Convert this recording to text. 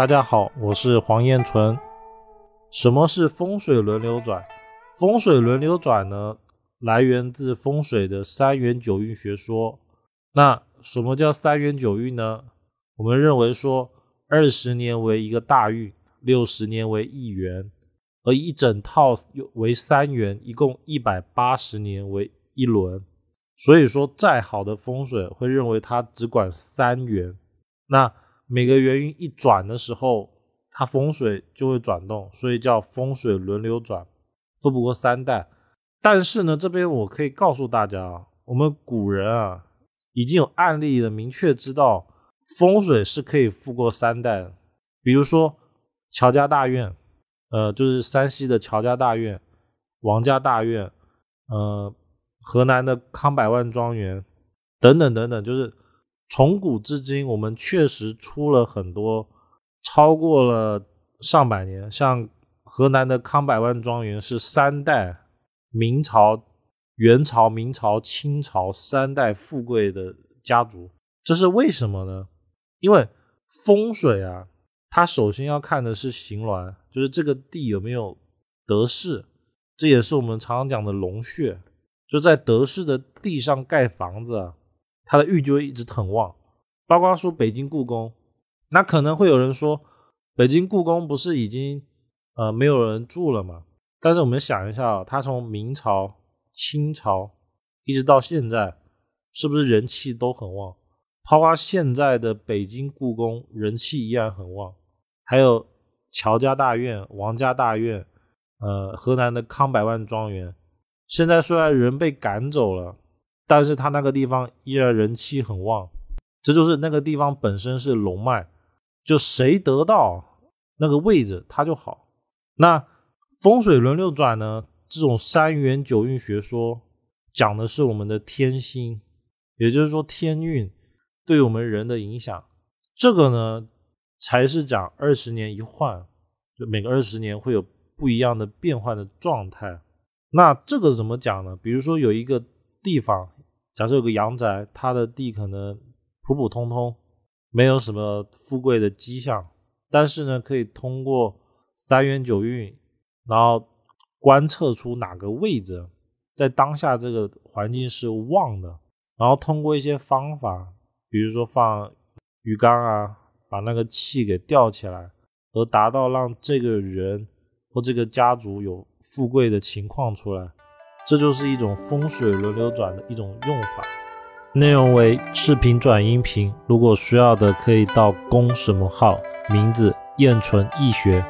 大家好，我是黄彦纯。什么是风水轮流转？风水轮流转呢，来源自风水的三元九运学说。那什么叫三元九运呢？我们认为说，二十年为一个大运，六十年为一元，而一整套又为三元，一共一百八十年为一轮。所以说，再好的风水会认为它只管三元。那每个元运一转的时候，它风水就会转动，所以叫风水轮流转，都不过三代。但是呢，这边我可以告诉大家啊，我们古人啊已经有案例的明确知道风水是可以富过三代的。比如说乔家大院，呃，就是山西的乔家大院、王家大院，呃。河南的康百万庄园，等等等等，就是从古至今，我们确实出了很多超过了上百年。像河南的康百万庄园是三代明朝、元朝、明朝、清朝三代富贵的家族，这是为什么呢？因为风水啊，它首先要看的是形峦，就是这个地有没有得势，这也是我们常常讲的龙穴。就在得势的地上盖房子，它的玉就会一直很旺。包括说北京故宫，那可能会有人说，北京故宫不是已经呃没有人住了吗？但是我们想一下，它从明朝、清朝一直到现在，是不是人气都很旺？包括现在的北京故宫人气依然很旺，还有乔家大院、王家大院，呃，河南的康百万庄园。现在虽然人被赶走了，但是他那个地方依然人气很旺，这就是那个地方本身是龙脉，就谁得到那个位置他就好。那风水轮流转呢？这种三元九运学说讲的是我们的天星，也就是说天运对我们人的影响。这个呢才是讲二十年一换，就每个二十年会有不一样的变换的状态。那这个怎么讲呢？比如说有一个地方，假设有个阳宅，它的地可能普普通通，没有什么富贵的迹象，但是呢，可以通过三元九运，然后观测出哪个位置在当下这个环境是旺的，然后通过一些方法，比如说放鱼缸啊，把那个气给吊起来，而达到让这个人或这个家族有。富贵的情况出来，这就是一种风水轮流转的一种用法。内容为视频转音频，如果需要的可以到公什么号，名字燕纯易学。